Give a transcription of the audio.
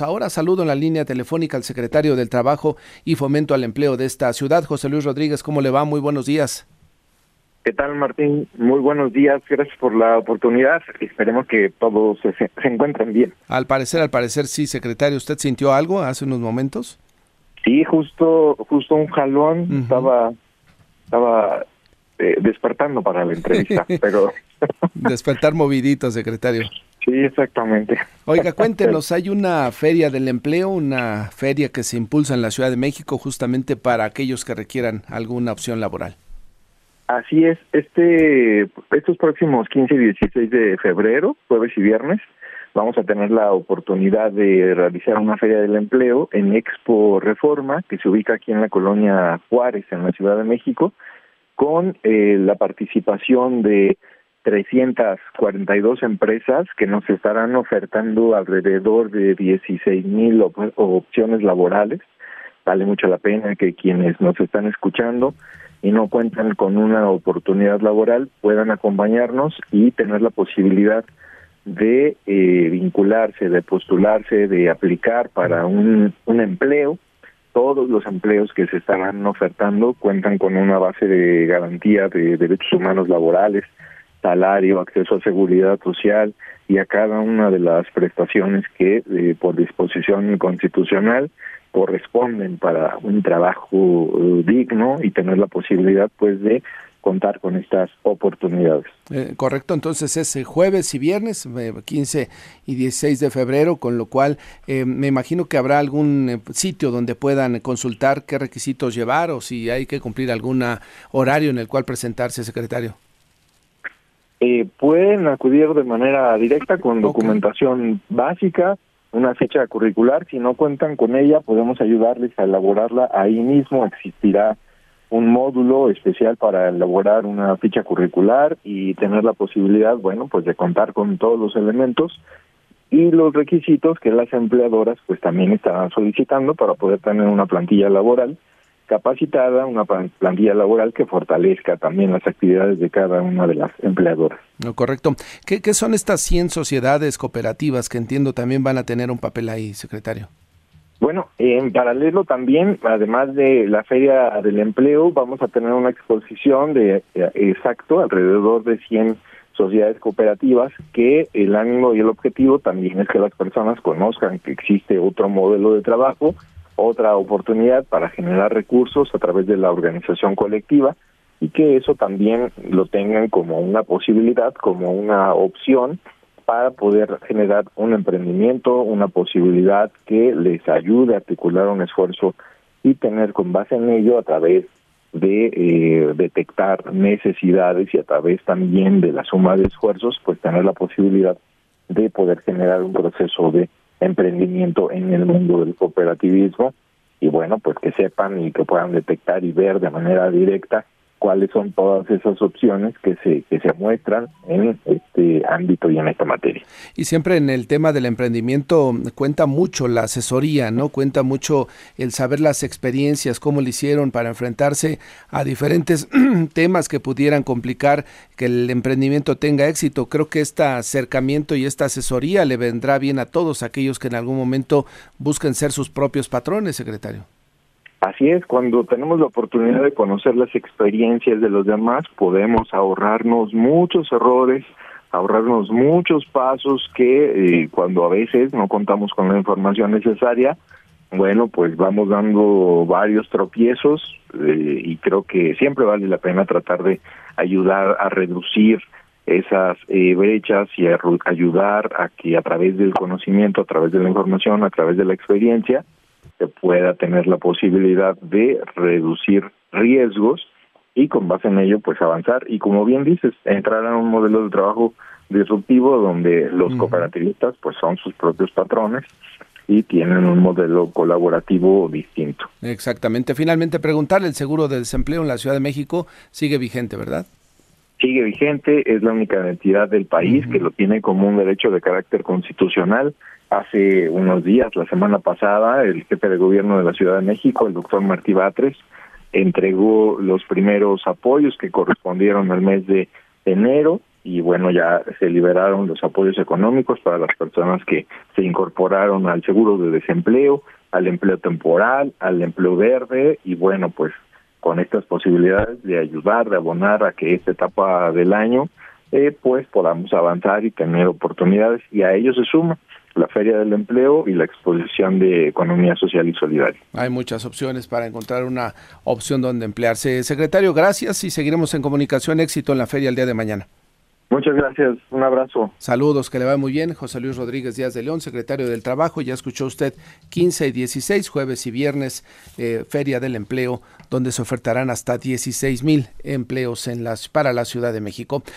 Ahora saludo en la línea telefónica al secretario del Trabajo y Fomento al Empleo de esta ciudad, José Luis Rodríguez. ¿Cómo le va? Muy buenos días. ¿Qué tal, Martín? Muy buenos días. Gracias por la oportunidad. Esperemos que todos se, se encuentren bien. Al parecer, al parecer, sí, secretario. ¿Usted sintió algo hace unos momentos? Sí, justo, justo un jalón. Estaba, estaba eh, despertando para la entrevista, pero Despertar movidito, secretario. Sí, exactamente. Oiga, cuéntenos, hay una feria del empleo, una feria que se impulsa en la Ciudad de México justamente para aquellos que requieran alguna opción laboral. Así es, este estos próximos 15 y 16 de febrero, jueves y viernes, vamos a tener la oportunidad de realizar una feria del empleo en Expo Reforma, que se ubica aquí en la colonia Juárez, en la Ciudad de México, con eh, la participación de 342 empresas que nos estarán ofertando alrededor de 16 mil opciones laborales. Vale mucho la pena que quienes nos están escuchando y no cuentan con una oportunidad laboral puedan acompañarnos y tener la posibilidad de eh, vincularse, de postularse, de aplicar para un, un empleo. Todos los empleos que se estarán ofertando cuentan con una base de garantía de derechos humanos laborales, salario, acceso a seguridad social y a cada una de las prestaciones que eh, por disposición constitucional corresponden para un trabajo eh, digno y tener la posibilidad pues de contar con estas oportunidades. Eh, correcto, entonces es jueves y viernes, 15 y 16 de febrero, con lo cual me imagino que habrá algún sitio donde puedan consultar qué requisitos llevar o si hay que cumplir algún horario en el cual presentarse, secretario. Eh, pueden acudir de manera directa con documentación básica, una fecha curricular. Si no cuentan con ella, podemos ayudarles a elaborarla. Ahí mismo existirá un módulo especial para elaborar una ficha curricular y tener la posibilidad, bueno, pues de contar con todos los elementos y los requisitos que las empleadoras pues también estarán solicitando para poder tener una plantilla laboral capacitada, una plantilla laboral que fortalezca también las actividades de cada una de las empleadoras. No, correcto. ¿Qué, ¿Qué, son estas 100 sociedades cooperativas que entiendo también van a tener un papel ahí, secretario? Bueno, en paralelo también, además de la Feria del Empleo, vamos a tener una exposición de eh, exacto alrededor de 100 sociedades cooperativas que el ánimo y el objetivo también es que las personas conozcan que existe otro modelo de trabajo otra oportunidad para generar recursos a través de la organización colectiva y que eso también lo tengan como una posibilidad, como una opción para poder generar un emprendimiento, una posibilidad que les ayude a articular un esfuerzo y tener con base en ello a través de eh, detectar necesidades y a través también de la suma de esfuerzos, pues tener la posibilidad de poder generar un proceso de emprendimiento en el mundo del cooperativismo. Y bueno, pues que sepan y que puedan detectar y ver de manera directa cuáles son todas esas opciones que se que se muestran en este ámbito y en esta materia. Y siempre en el tema del emprendimiento cuenta mucho la asesoría, ¿no? Cuenta mucho el saber las experiencias, cómo lo hicieron para enfrentarse a diferentes temas que pudieran complicar que el emprendimiento tenga éxito. Creo que este acercamiento y esta asesoría le vendrá bien a todos aquellos que en algún momento busquen ser sus propios patrones, secretario. Así es, cuando tenemos la oportunidad de conocer las experiencias de los demás, podemos ahorrarnos muchos errores, ahorrarnos muchos pasos que eh, cuando a veces no contamos con la información necesaria, bueno, pues vamos dando varios tropiezos eh, y creo que siempre vale la pena tratar de ayudar a reducir esas eh, brechas y a ayudar a que a través del conocimiento, a través de la información, a través de la experiencia, se pueda tener la posibilidad de reducir riesgos y con base en ello pues avanzar y como bien dices entrar a un modelo de trabajo disruptivo donde los cooperativistas pues son sus propios patrones y tienen un modelo colaborativo distinto. Exactamente. Finalmente preguntarle, el seguro de desempleo en la Ciudad de México sigue vigente, ¿verdad? Sigue vigente, es la única entidad del país que lo tiene como un derecho de carácter constitucional Hace unos días, la semana pasada, el jefe de gobierno de la Ciudad de México, el doctor Martí Batres, entregó los primeros apoyos que correspondieron al mes de enero y bueno, ya se liberaron los apoyos económicos para las personas que se incorporaron al seguro de desempleo, al empleo temporal, al empleo verde y bueno, pues con estas posibilidades de ayudar, de abonar a que esta etapa del año eh, pues podamos avanzar y tener oportunidades. Y a ello se suma la Feria del Empleo y la exposición de Economía Social y Solidaria. Hay muchas opciones para encontrar una opción donde emplearse. Secretario, gracias y seguiremos en comunicación. Éxito en la feria el día de mañana. Muchas gracias, un abrazo. Saludos, que le va muy bien. José Luis Rodríguez Díaz de León, secretario del Trabajo. Ya escuchó usted 15 y 16, jueves y viernes, eh, Feria del Empleo, donde se ofertarán hasta 16 mil empleos en las, para la Ciudad de México.